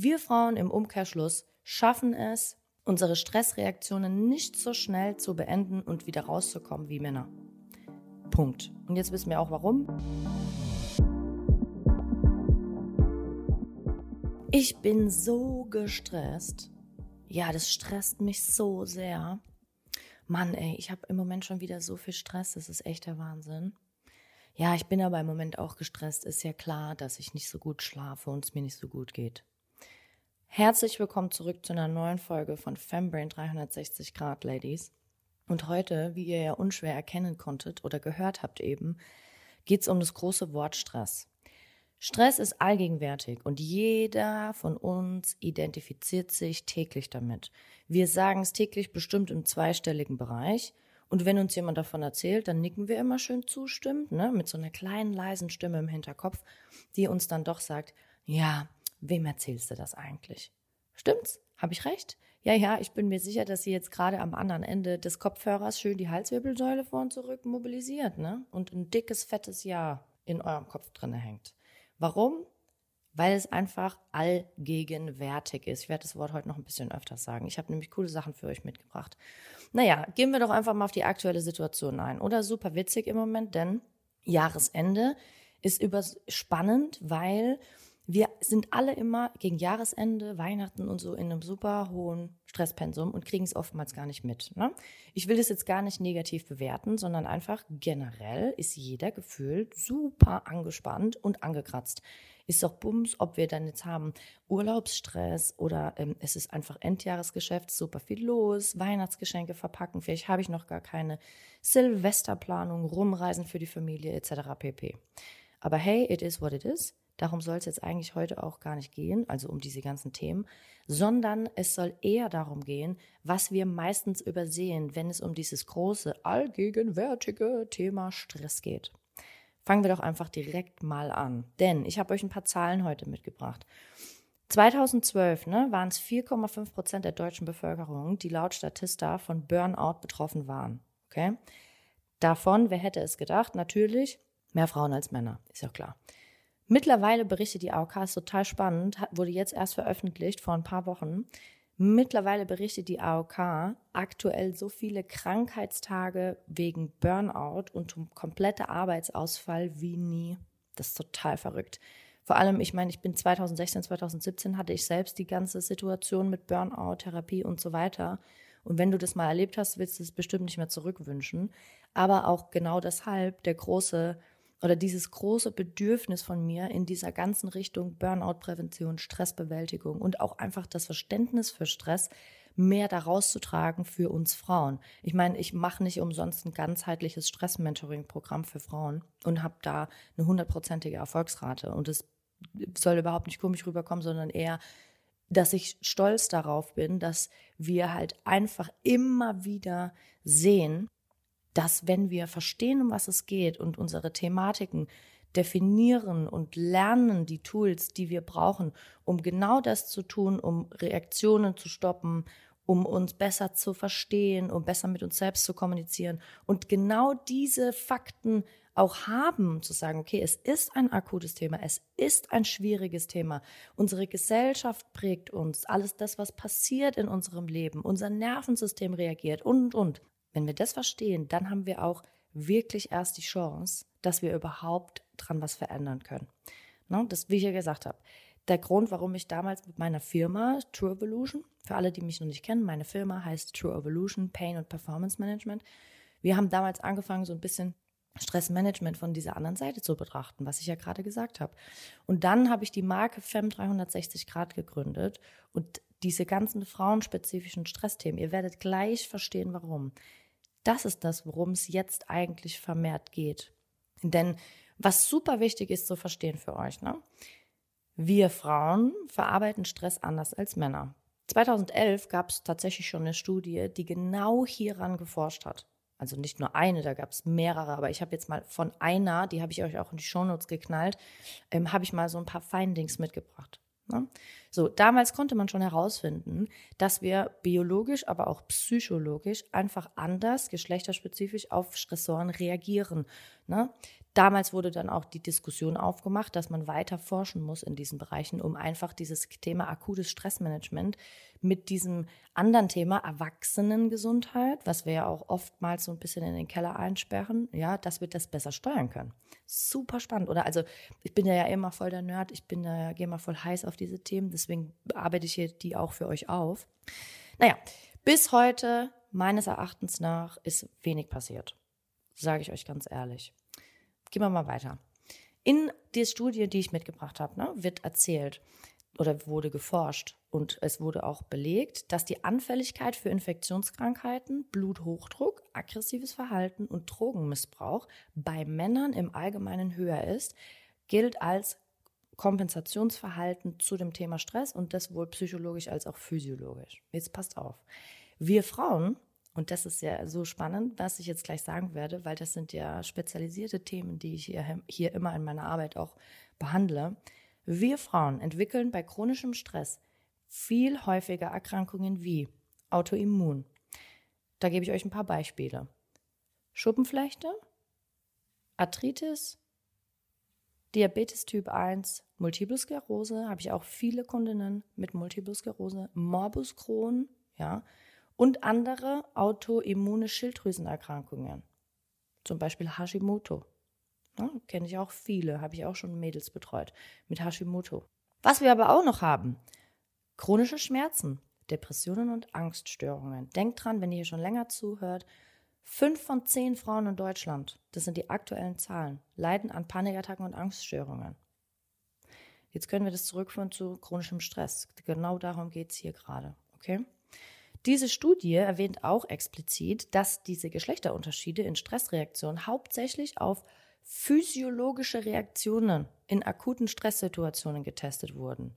Wir Frauen im Umkehrschluss schaffen es, unsere Stressreaktionen nicht so schnell zu beenden und wieder rauszukommen wie Männer. Punkt. Und jetzt wissen wir auch warum. Ich bin so gestresst. Ja, das stresst mich so sehr. Mann, ey, ich habe im Moment schon wieder so viel Stress, das ist echt der Wahnsinn. Ja, ich bin aber im Moment auch gestresst. Ist ja klar, dass ich nicht so gut schlafe und es mir nicht so gut geht. Herzlich willkommen zurück zu einer neuen Folge von Fembrain 360 Grad, Ladies. Und heute, wie ihr ja unschwer erkennen konntet oder gehört habt eben, geht es um das große Wort Stress. Stress ist allgegenwärtig und jeder von uns identifiziert sich täglich damit. Wir sagen es täglich bestimmt im zweistelligen Bereich und wenn uns jemand davon erzählt, dann nicken wir immer schön zustimmend, ne, mit so einer kleinen leisen Stimme im Hinterkopf, die uns dann doch sagt, ja, wem erzählst du das eigentlich? Stimmt's? Habe ich recht? Ja, ja, ich bin mir sicher, dass sie jetzt gerade am anderen Ende des Kopfhörers schön die Halswirbelsäule vor und zurück mobilisiert, ne? Und ein dickes, fettes Ja in eurem Kopf drinne hängt. Warum? Weil es einfach allgegenwärtig ist. Ich werde das Wort heute noch ein bisschen öfter sagen. Ich habe nämlich coole Sachen für euch mitgebracht. Naja, gehen wir doch einfach mal auf die aktuelle Situation ein. Oder super witzig im Moment, denn Jahresende ist überspannend, weil wir sind alle immer gegen Jahresende, Weihnachten und so in einem super hohen Stresspensum und kriegen es oftmals gar nicht mit. Ne? Ich will das jetzt gar nicht negativ bewerten, sondern einfach generell ist jeder gefühlt super angespannt und angekratzt. Ist doch Bums, ob wir dann jetzt haben Urlaubsstress oder ähm, es ist einfach Endjahresgeschäft, super viel los, Weihnachtsgeschenke verpacken, vielleicht habe ich noch gar keine Silvesterplanung, Rumreisen für die Familie etc. pp. Aber hey, it is what it is. Darum soll es jetzt eigentlich heute auch gar nicht gehen, also um diese ganzen Themen, sondern es soll eher darum gehen, was wir meistens übersehen, wenn es um dieses große, allgegenwärtige Thema Stress geht. Fangen wir doch einfach direkt mal an, denn ich habe euch ein paar Zahlen heute mitgebracht. 2012 ne, waren es 4,5 Prozent der deutschen Bevölkerung, die laut Statista von Burnout betroffen waren. Okay? Davon, wer hätte es gedacht? Natürlich mehr Frauen als Männer, ist ja klar. Mittlerweile berichtet die AOK, ist total spannend, wurde jetzt erst veröffentlicht vor ein paar Wochen. Mittlerweile berichtet die AOK aktuell so viele Krankheitstage wegen Burnout und kompletter Arbeitsausfall wie nie. Das ist total verrückt. Vor allem, ich meine, ich bin 2016, 2017 hatte ich selbst die ganze Situation mit Burnout, Therapie und so weiter. Und wenn du das mal erlebt hast, willst du es bestimmt nicht mehr zurückwünschen. Aber auch genau deshalb der große oder dieses große Bedürfnis von mir in dieser ganzen Richtung Burnout-Prävention, Stressbewältigung und auch einfach das Verständnis für Stress mehr daraus zu tragen für uns Frauen. Ich meine, ich mache nicht umsonst ein ganzheitliches Stress-Mentoring-Programm für Frauen und habe da eine hundertprozentige Erfolgsrate. Und es soll überhaupt nicht komisch rüberkommen, sondern eher, dass ich stolz darauf bin, dass wir halt einfach immer wieder sehen, dass wenn wir verstehen, um was es geht und unsere Thematiken definieren und lernen die Tools, die wir brauchen, um genau das zu tun, um Reaktionen zu stoppen, um uns besser zu verstehen, um besser mit uns selbst zu kommunizieren und genau diese Fakten auch haben, zu sagen, okay, es ist ein akutes Thema, es ist ein schwieriges Thema. Unsere Gesellschaft prägt uns, alles das, was passiert in unserem Leben, unser Nervensystem reagiert und, und. Wenn wir das verstehen, dann haben wir auch wirklich erst die Chance, dass wir überhaupt dran was verändern können. Ne? Das, wie ich ja gesagt habe, der Grund, warum ich damals mit meiner Firma True Evolution, für alle, die mich noch nicht kennen, meine Firma heißt True Evolution Pain und Performance Management. Wir haben damals angefangen, so ein bisschen Stressmanagement von dieser anderen Seite zu betrachten, was ich ja gerade gesagt habe. Und dann habe ich die Marke FEM 360 Grad gegründet und diese ganzen frauenspezifischen Stressthemen, ihr werdet gleich verstehen, warum. Das ist das, worum es jetzt eigentlich vermehrt geht. Denn was super wichtig ist zu verstehen für euch, ne? Wir Frauen verarbeiten Stress anders als Männer. 2011 gab es tatsächlich schon eine Studie, die genau hieran geforscht hat. Also nicht nur eine, da gab es mehrere, aber ich habe jetzt mal von einer, die habe ich euch auch in die Shownotes geknallt, ähm, habe ich mal so ein paar Findings mitgebracht. Ne? So, damals konnte man schon herausfinden, dass wir biologisch, aber auch psychologisch einfach anders, geschlechterspezifisch auf Stressoren reagieren. Ne? Damals wurde dann auch die Diskussion aufgemacht, dass man weiter forschen muss in diesen Bereichen, um einfach dieses Thema akutes Stressmanagement mit diesem anderen Thema Erwachsenengesundheit, was wir ja auch oftmals so ein bisschen in den Keller einsperren, ja, dass wir das besser steuern können. Super spannend, oder? Also ich bin ja immer voll der Nerd, ich bin ja, gehe mal voll heiß auf diese Themen, deswegen arbeite ich hier die auch für euch auf. Naja, bis heute, meines Erachtens nach, ist wenig passiert. Sage ich euch ganz ehrlich. Gehen wir mal weiter. In der Studie, die ich mitgebracht habe, ne, wird erzählt oder wurde geforscht und es wurde auch belegt, dass die Anfälligkeit für Infektionskrankheiten, Bluthochdruck, aggressives Verhalten und Drogenmissbrauch bei Männern im Allgemeinen höher ist, gilt als Kompensationsverhalten zu dem Thema Stress und das wohl psychologisch als auch physiologisch. Jetzt passt auf. Wir Frauen und das ist ja so spannend, was ich jetzt gleich sagen werde, weil das sind ja spezialisierte Themen, die ich hier, hier immer in meiner Arbeit auch behandle. Wir Frauen entwickeln bei chronischem Stress viel häufiger Erkrankungen wie Autoimmun. Da gebe ich euch ein paar Beispiele. Schuppenflechte, Arthritis, Diabetes Typ 1, Multiple Sklerose, habe ich auch viele Kundinnen mit Multiple Sklerose, Morbus Crohn, ja, und andere autoimmune Schilddrüsenerkrankungen. Zum Beispiel Hashimoto. Ja, Kenne ich auch viele, habe ich auch schon Mädels betreut mit Hashimoto. Was wir aber auch noch haben, chronische Schmerzen, Depressionen und Angststörungen. Denkt dran, wenn ihr hier schon länger zuhört, fünf von zehn Frauen in Deutschland, das sind die aktuellen Zahlen, leiden an Panikattacken und Angststörungen. Jetzt können wir das zurückführen zu chronischem Stress. Genau darum geht es hier gerade. Okay? Diese Studie erwähnt auch explizit, dass diese Geschlechterunterschiede in Stressreaktionen hauptsächlich auf physiologische Reaktionen in akuten Stresssituationen getestet wurden.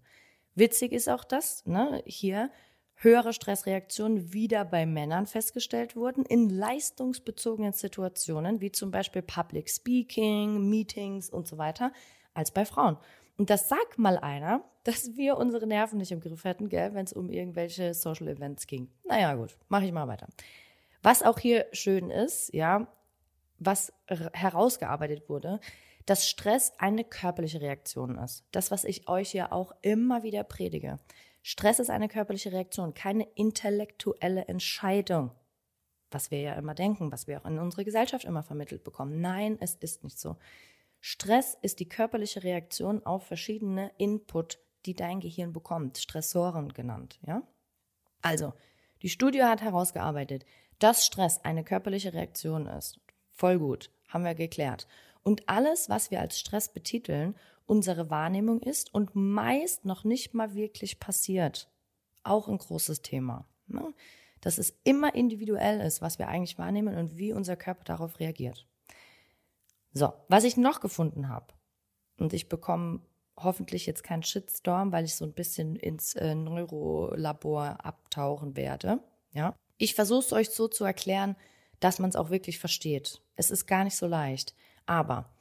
Witzig ist auch das, ne, hier höhere Stressreaktionen wieder bei Männern festgestellt wurden in leistungsbezogenen Situationen, wie zum Beispiel Public Speaking, Meetings und so weiter, als bei Frauen. Und das sagt mal einer, dass wir unsere Nerven nicht im Griff hätten, wenn es um irgendwelche Social Events ging. Naja, gut, mache ich mal weiter. Was auch hier schön ist, ja, was herausgearbeitet wurde, dass Stress eine körperliche Reaktion ist. Das, was ich euch ja auch immer wieder predige. Stress ist eine körperliche Reaktion, keine intellektuelle Entscheidung. Was wir ja immer denken, was wir auch in unserer Gesellschaft immer vermittelt bekommen. Nein, es ist nicht so. Stress ist die körperliche Reaktion auf verschiedene Input, die dein Gehirn bekommt, Stressoren genannt, ja? Also, die Studie hat herausgearbeitet, dass Stress eine körperliche Reaktion ist. Voll gut, haben wir geklärt. Und alles, was wir als Stress betiteln, unsere Wahrnehmung ist und meist noch nicht mal wirklich passiert. Auch ein großes Thema. Ne? Dass es immer individuell ist, was wir eigentlich wahrnehmen und wie unser Körper darauf reagiert. So, was ich noch gefunden habe, und ich bekomme hoffentlich jetzt keinen Shitstorm, weil ich so ein bisschen ins äh, Neurolabor abtauchen werde. Ja, ich versuche es euch so zu erklären, dass man es auch wirklich versteht. Es ist gar nicht so leicht. Aber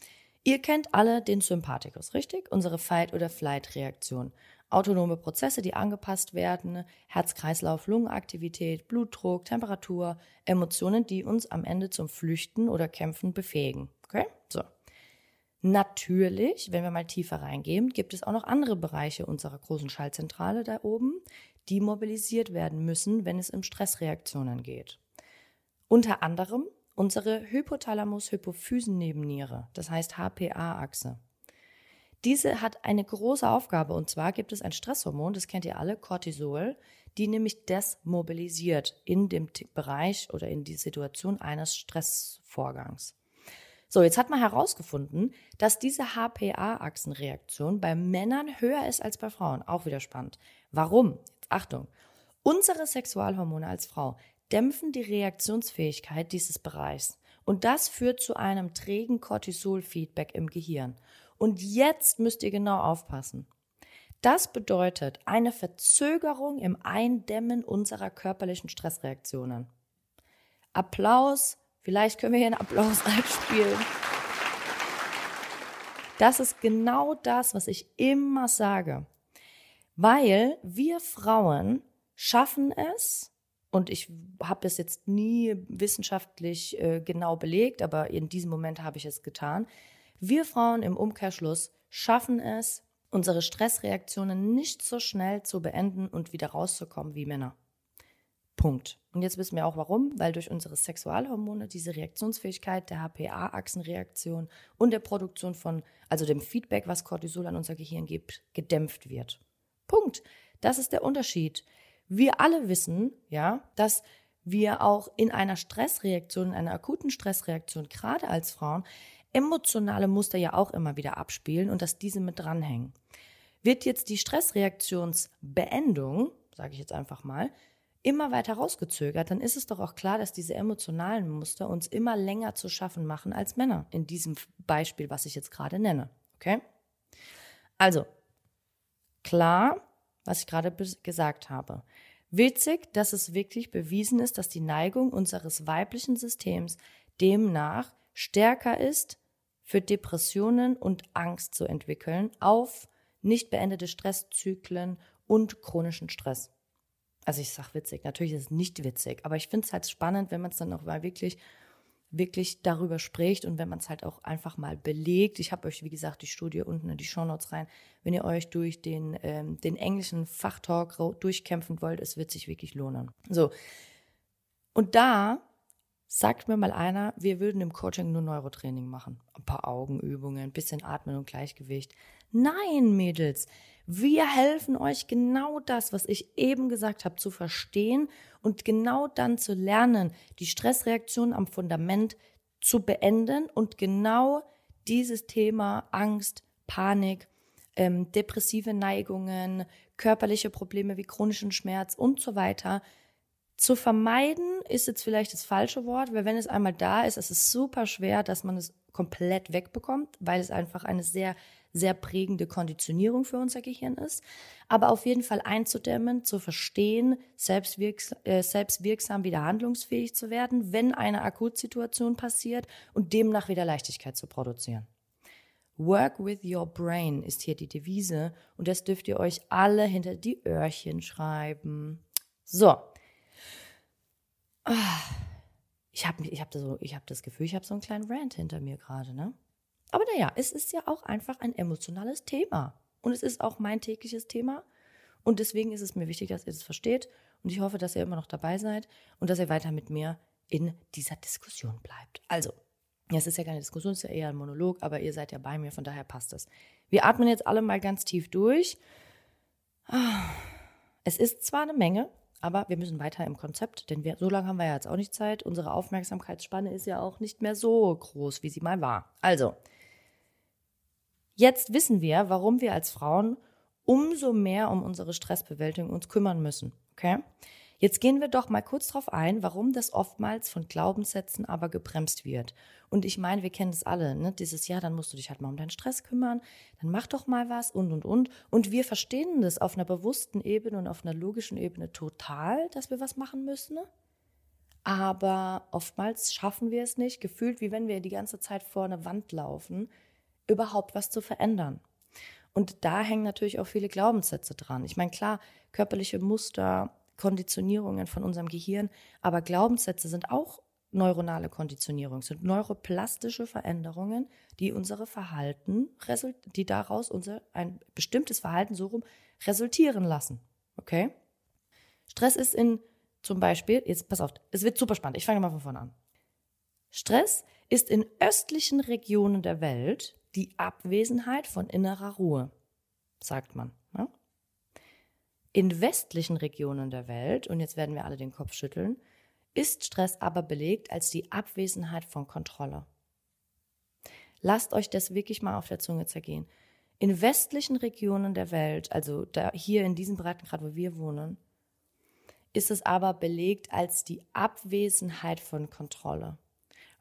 ihr kennt alle den Sympathikus, richtig? Unsere Fight- oder Flight-Reaktion. Autonome Prozesse, die angepasst werden, Herz-Kreislauf, Lungenaktivität, Blutdruck, Temperatur, Emotionen, die uns am Ende zum Flüchten oder Kämpfen befähigen. Okay? So. Natürlich, wenn wir mal tiefer reingehen, gibt es auch noch andere Bereiche unserer großen Schaltzentrale da oben, die mobilisiert werden müssen, wenn es um Stressreaktionen geht. Unter anderem unsere Hypothalamus-Hypophysen-Nebenniere, das heißt HPA-Achse. Diese hat eine große Aufgabe und zwar gibt es ein Stresshormon, das kennt ihr alle, Cortisol, die nämlich das mobilisiert in dem Bereich oder in die Situation eines Stressvorgangs. So, jetzt hat man herausgefunden, dass diese HPA-Achsenreaktion bei Männern höher ist als bei Frauen. Auch wieder spannend. Warum? Jetzt Achtung. Unsere Sexualhormone als Frau dämpfen die Reaktionsfähigkeit dieses Bereichs. Und das führt zu einem trägen Cortisol-Feedback im Gehirn. Und jetzt müsst ihr genau aufpassen. Das bedeutet eine Verzögerung im Eindämmen unserer körperlichen Stressreaktionen. Applaus Vielleicht können wir hier einen Applaus einspielen. Das ist genau das, was ich immer sage. Weil wir Frauen schaffen es, und ich habe das jetzt nie wissenschaftlich äh, genau belegt, aber in diesem Moment habe ich es getan. Wir Frauen im Umkehrschluss schaffen es, unsere Stressreaktionen nicht so schnell zu beenden und wieder rauszukommen wie Männer. Punkt. Und jetzt wissen wir auch warum, weil durch unsere Sexualhormone diese Reaktionsfähigkeit der HPA-Achsenreaktion und der Produktion von, also dem Feedback, was Cortisol an unser Gehirn gibt, gedämpft wird. Punkt. Das ist der Unterschied. Wir alle wissen, ja, dass wir auch in einer Stressreaktion, in einer akuten Stressreaktion, gerade als Frauen, emotionale Muster ja auch immer wieder abspielen und dass diese mit dranhängen. Wird jetzt die Stressreaktionsbeendung, sage ich jetzt einfach mal, immer weiter rausgezögert, dann ist es doch auch klar, dass diese emotionalen Muster uns immer länger zu schaffen machen als Männer. In diesem Beispiel, was ich jetzt gerade nenne. Okay? Also, klar, was ich gerade gesagt habe. Witzig, dass es wirklich bewiesen ist, dass die Neigung unseres weiblichen Systems demnach stärker ist, für Depressionen und Angst zu entwickeln, auf nicht beendete Stresszyklen und chronischen Stress. Also ich sag witzig, natürlich ist es nicht witzig, aber ich finde es halt spannend, wenn man es dann auch mal wirklich wirklich darüber spricht und wenn man es halt auch einfach mal belegt. Ich habe euch, wie gesagt, die Studie unten in die Shownotes rein. Wenn ihr euch durch den, ähm, den englischen Fachtalk durchkämpfen wollt, es wird sich wirklich lohnen. So. Und da sagt mir mal einer, wir würden im Coaching nur Neurotraining machen. Ein paar Augenübungen, ein bisschen Atmen und Gleichgewicht. Nein, Mädels, wir helfen euch genau das, was ich eben gesagt habe, zu verstehen und genau dann zu lernen, die Stressreaktion am Fundament zu beenden und genau dieses Thema Angst, Panik, ähm, depressive Neigungen, körperliche Probleme wie chronischen Schmerz und so weiter zu vermeiden ist jetzt vielleicht das falsche Wort, weil wenn es einmal da ist, ist es super schwer, dass man es komplett wegbekommt, weil es einfach eine sehr sehr prägende Konditionierung für unser Gehirn ist. Aber auf jeden Fall einzudämmen, zu verstehen, äh, selbstwirksam wieder handlungsfähig zu werden, wenn eine Akutsituation passiert und demnach wieder Leichtigkeit zu produzieren. Work with your brain ist hier die Devise und das dürft ihr euch alle hinter die Öhrchen schreiben. So. Ich habe ich hab so, hab das Gefühl, ich habe so einen kleinen Rant hinter mir gerade, ne? Aber naja, es ist ja auch einfach ein emotionales Thema. Und es ist auch mein tägliches Thema. Und deswegen ist es mir wichtig, dass ihr das versteht. Und ich hoffe, dass ihr immer noch dabei seid und dass ihr weiter mit mir in dieser Diskussion bleibt. Also, es ist ja keine Diskussion, es ist ja eher ein Monolog, aber ihr seid ja bei mir, von daher passt es. Wir atmen jetzt alle mal ganz tief durch. Es ist zwar eine Menge, aber wir müssen weiter im Konzept, denn wir, so lange haben wir ja jetzt auch nicht Zeit. Unsere Aufmerksamkeitsspanne ist ja auch nicht mehr so groß, wie sie mal war. Also, Jetzt wissen wir, warum wir als Frauen umso mehr um unsere Stressbewältigung uns kümmern müssen. Okay? Jetzt gehen wir doch mal kurz darauf ein, warum das oftmals von Glaubenssätzen aber gebremst wird. Und ich meine, wir kennen das alle, ne? Dieses Jahr, dann musst du dich halt mal um deinen Stress kümmern, dann mach doch mal was und und und. Und wir verstehen das auf einer bewussten Ebene und auf einer logischen Ebene total, dass wir was machen müssen. Ne? Aber oftmals schaffen wir es nicht, gefühlt wie wenn wir die ganze Zeit vor eine Wand laufen überhaupt was zu verändern. Und da hängen natürlich auch viele Glaubenssätze dran. Ich meine, klar, körperliche Muster, Konditionierungen von unserem Gehirn, aber Glaubenssätze sind auch neuronale Konditionierungen, sind neuroplastische Veränderungen, die unsere Verhalten, die daraus unser ein bestimmtes Verhalten so rum resultieren lassen. Okay? Stress ist in zum Beispiel, jetzt pass auf, es wird super spannend, ich fange mal von vorne an. Stress ist in östlichen Regionen der Welt die Abwesenheit von innerer Ruhe, sagt man. In westlichen Regionen der Welt, und jetzt werden wir alle den Kopf schütteln, ist Stress aber belegt als die Abwesenheit von Kontrolle. Lasst euch das wirklich mal auf der Zunge zergehen. In westlichen Regionen der Welt, also hier in diesem Breitengrad, wo wir wohnen, ist es aber belegt als die Abwesenheit von Kontrolle.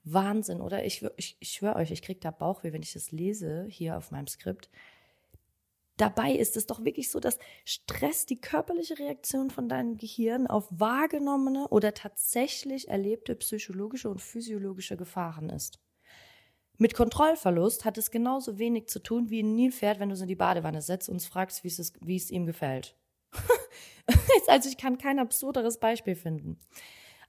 Wahnsinn, oder? Ich, ich, ich schwöre euch, ich kriege da Bauchweh, wenn ich das lese hier auf meinem Skript. Dabei ist es doch wirklich so, dass Stress die körperliche Reaktion von deinem Gehirn auf wahrgenommene oder tatsächlich erlebte psychologische und physiologische Gefahren ist. Mit Kontrollverlust hat es genauso wenig zu tun wie ein Nilpferd, wenn du es in die Badewanne setzt und fragst, wie es, wie es ihm gefällt. also ich kann kein absurderes Beispiel finden.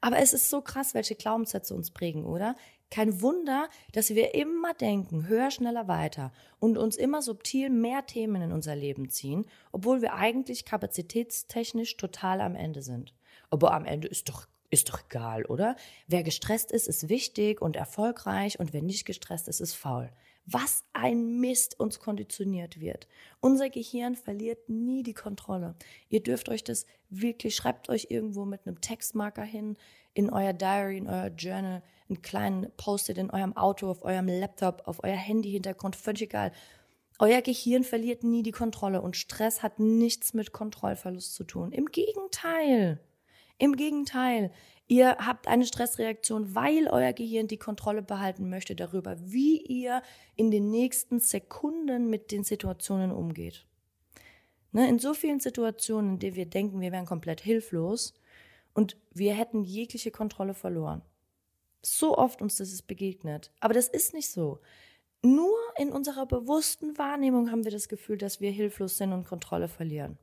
Aber es ist so krass, welche Glaubenssätze uns prägen, oder? Kein Wunder, dass wir immer denken, höher, schneller, weiter und uns immer subtil mehr Themen in unser Leben ziehen, obwohl wir eigentlich kapazitätstechnisch total am Ende sind. Aber am Ende ist doch ist doch egal, oder? Wer gestresst ist, ist wichtig und erfolgreich und wer nicht gestresst ist, ist faul. Was ein Mist uns konditioniert wird. Unser Gehirn verliert nie die Kontrolle. Ihr dürft euch das wirklich, schreibt euch irgendwo mit einem Textmarker hin, in euer Diary, in euer Journal, einen kleinen Post-it in eurem Auto, auf eurem Laptop, auf euer Handy-Hintergrund, völlig egal. Euer Gehirn verliert nie die Kontrolle und Stress hat nichts mit Kontrollverlust zu tun. Im Gegenteil. Im Gegenteil, ihr habt eine Stressreaktion, weil euer Gehirn die Kontrolle behalten möchte darüber, wie ihr in den nächsten Sekunden mit den Situationen umgeht. Ne, in so vielen Situationen, in denen wir denken, wir wären komplett hilflos und wir hätten jegliche Kontrolle verloren. So oft uns das ist begegnet. Aber das ist nicht so. Nur in unserer bewussten Wahrnehmung haben wir das Gefühl, dass wir hilflos sind und Kontrolle verlieren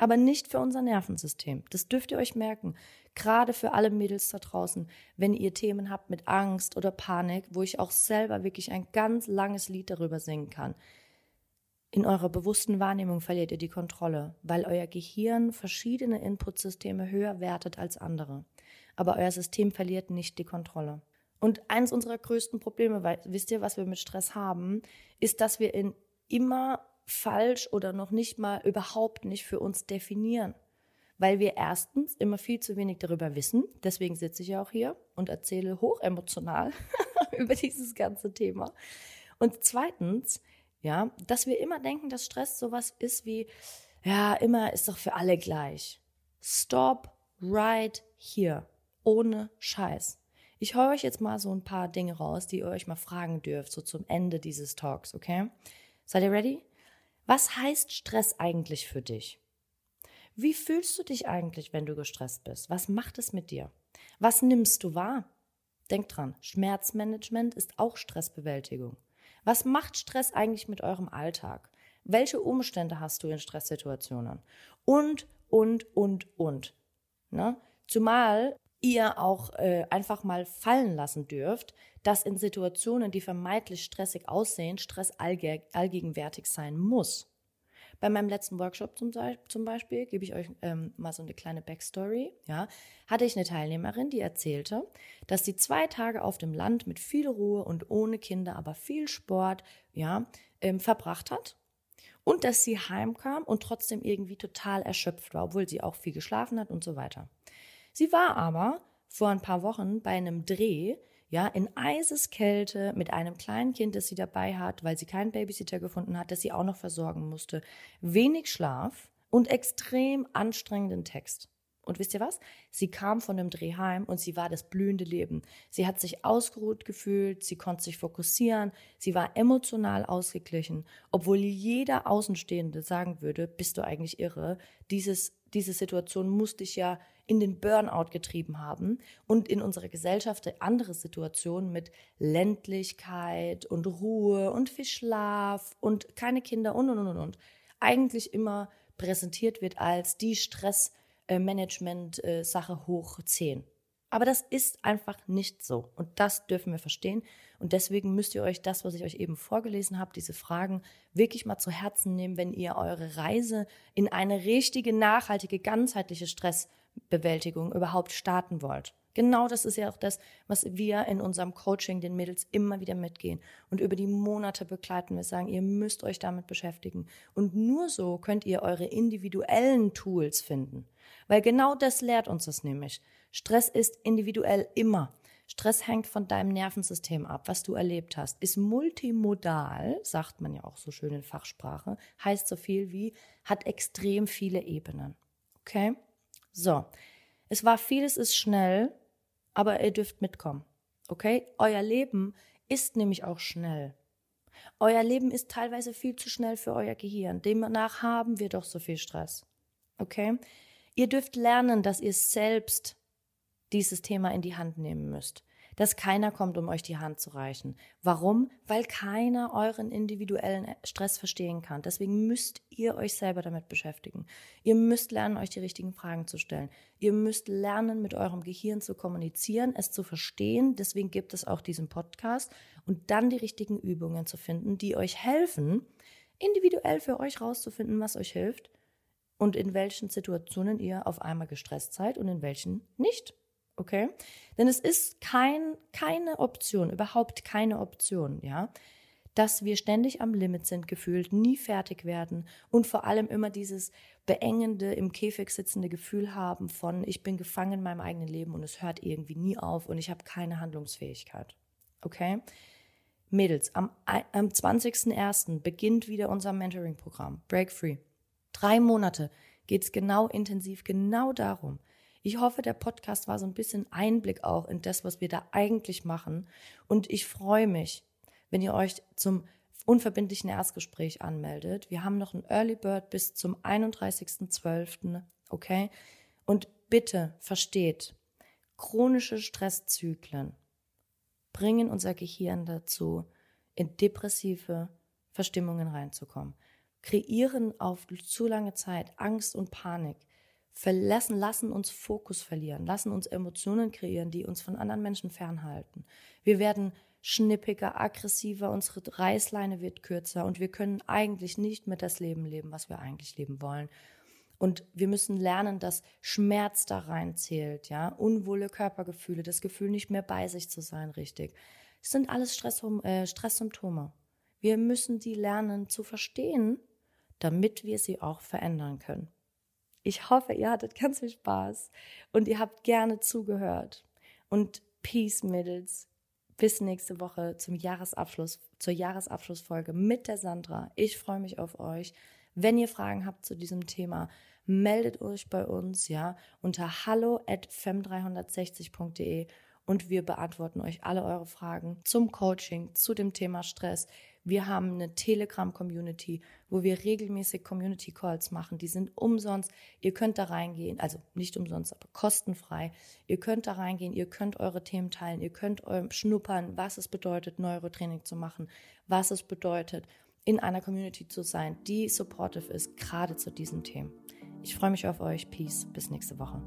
aber nicht für unser Nervensystem. Das dürft ihr euch merken. Gerade für alle Mädels da draußen, wenn ihr Themen habt mit Angst oder Panik, wo ich auch selber wirklich ein ganz langes Lied darüber singen kann. In eurer bewussten Wahrnehmung verliert ihr die Kontrolle, weil euer Gehirn verschiedene Inputsysteme höher wertet als andere. Aber euer System verliert nicht die Kontrolle. Und eines unserer größten Probleme, weil, wisst ihr, was wir mit Stress haben, ist, dass wir in immer falsch oder noch nicht mal überhaupt nicht für uns definieren. Weil wir erstens immer viel zu wenig darüber wissen. Deswegen sitze ich ja auch hier und erzähle hochemotional über dieses ganze Thema. Und zweitens, ja, dass wir immer denken, dass Stress sowas ist wie, ja, immer ist doch für alle gleich. Stop right here. Ohne Scheiß. Ich höre euch jetzt mal so ein paar Dinge raus, die ihr euch mal fragen dürft, so zum Ende dieses Talks, okay? Seid ihr ready? Was heißt Stress eigentlich für dich? Wie fühlst du dich eigentlich, wenn du gestresst bist? Was macht es mit dir? Was nimmst du wahr? Denk dran, Schmerzmanagement ist auch Stressbewältigung. Was macht Stress eigentlich mit eurem Alltag? Welche Umstände hast du in Stresssituationen? Und, und, und, und. Ne? Zumal ihr auch äh, einfach mal fallen lassen dürft, dass in Situationen, die vermeintlich stressig aussehen, Stress allge allgegenwärtig sein muss. Bei meinem letzten Workshop zum, zum Beispiel, gebe ich euch ähm, mal so eine kleine Backstory, ja, hatte ich eine Teilnehmerin, die erzählte, dass sie zwei Tage auf dem Land mit viel Ruhe und ohne Kinder, aber viel Sport, ja, ähm, verbracht hat und dass sie heimkam und trotzdem irgendwie total erschöpft war, obwohl sie auch viel geschlafen hat und so weiter. Sie war aber vor ein paar Wochen bei einem Dreh, ja, in Eiseskälte mit einem kleinen Kind, das sie dabei hat, weil sie keinen Babysitter gefunden hat, das sie auch noch versorgen musste, wenig Schlaf und extrem anstrengenden Text. Und wisst ihr was? Sie kam von dem Dreh heim und sie war das blühende Leben. Sie hat sich ausgeruht gefühlt, sie konnte sich fokussieren, sie war emotional ausgeglichen, obwohl jeder Außenstehende sagen würde, bist du eigentlich irre? Dieses, diese Situation muss dich ja in den Burnout getrieben haben und in unserer Gesellschaft andere Situationen mit Ländlichkeit und Ruhe und viel Schlaf und keine Kinder und und und und eigentlich immer präsentiert wird als die Stress- Management-Sache äh, hoch 10. Aber das ist einfach nicht so. Und das dürfen wir verstehen. Und deswegen müsst ihr euch das, was ich euch eben vorgelesen habe, diese Fragen wirklich mal zu Herzen nehmen, wenn ihr eure Reise in eine richtige, nachhaltige, ganzheitliche Stressbewältigung überhaupt starten wollt. Genau das ist ja auch das, was wir in unserem Coaching den Mädels immer wieder mitgehen. Und über die Monate begleiten wir sagen, ihr müsst euch damit beschäftigen. Und nur so könnt ihr eure individuellen Tools finden. Weil genau das lehrt uns das nämlich. Stress ist individuell immer. Stress hängt von deinem Nervensystem ab, was du erlebt hast. Ist multimodal, sagt man ja auch so schön in Fachsprache, heißt so viel wie, hat extrem viele Ebenen. Okay? So. Es war vieles ist schnell, aber ihr dürft mitkommen. Okay? Euer Leben ist nämlich auch schnell. Euer Leben ist teilweise viel zu schnell für euer Gehirn. Demnach haben wir doch so viel Stress. Okay? Ihr dürft lernen, dass ihr selbst dieses Thema in die Hand nehmen müsst. Dass keiner kommt, um euch die Hand zu reichen. Warum? Weil keiner euren individuellen Stress verstehen kann. Deswegen müsst ihr euch selber damit beschäftigen. Ihr müsst lernen, euch die richtigen Fragen zu stellen. Ihr müsst lernen, mit eurem Gehirn zu kommunizieren, es zu verstehen. Deswegen gibt es auch diesen Podcast und dann die richtigen Übungen zu finden, die euch helfen, individuell für euch rauszufinden, was euch hilft und in welchen Situationen ihr auf einmal gestresst seid und in welchen nicht. Okay? Denn es ist kein, keine Option, überhaupt keine Option, ja, dass wir ständig am Limit sind, gefühlt, nie fertig werden und vor allem immer dieses beengende, im Käfig sitzende Gefühl haben von, ich bin gefangen in meinem eigenen Leben und es hört irgendwie nie auf und ich habe keine Handlungsfähigkeit. Okay? Mädels, am, am 20.01. beginnt wieder unser Mentoring-Programm, Break Free. Drei Monate geht es genau intensiv, genau darum. Ich hoffe, der Podcast war so ein bisschen Einblick auch in das, was wir da eigentlich machen. Und ich freue mich, wenn ihr euch zum unverbindlichen Erstgespräch anmeldet. Wir haben noch ein Early Bird bis zum 31.12. Okay? Und bitte versteht, chronische Stresszyklen bringen unser Gehirn dazu, in depressive Verstimmungen reinzukommen kreieren auf zu lange Zeit Angst und Panik, verlassen, lassen uns Fokus verlieren, lassen uns Emotionen kreieren, die uns von anderen Menschen fernhalten. Wir werden schnippiger, aggressiver, unsere Reißleine wird kürzer und wir können eigentlich nicht mehr das Leben leben, was wir eigentlich leben wollen. Und wir müssen lernen, dass Schmerz da reinzählt, ja, unwohle Körpergefühle, das Gefühl, nicht mehr bei sich zu sein, richtig. Das sind alles äh, Stresssymptome. Wir müssen die lernen zu verstehen damit wir sie auch verändern können. Ich hoffe, ihr hattet ganz viel Spaß und ihr habt gerne zugehört. Und Peace Middles. Bis nächste Woche zum Jahresabschluss, zur Jahresabschlussfolge mit der Sandra. Ich freue mich auf euch. Wenn ihr Fragen habt zu diesem Thema, meldet euch bei uns, ja, unter hallo at fem360.de und wir beantworten euch alle eure Fragen zum Coaching, zu dem Thema Stress. Wir haben eine Telegram-Community, wo wir regelmäßig Community-Calls machen. Die sind umsonst. Ihr könnt da reingehen, also nicht umsonst, aber kostenfrei. Ihr könnt da reingehen, ihr könnt eure Themen teilen, ihr könnt schnuppern, was es bedeutet, Neurotraining zu machen, was es bedeutet, in einer Community zu sein, die supportive ist, gerade zu diesen Themen. Ich freue mich auf euch. Peace. Bis nächste Woche.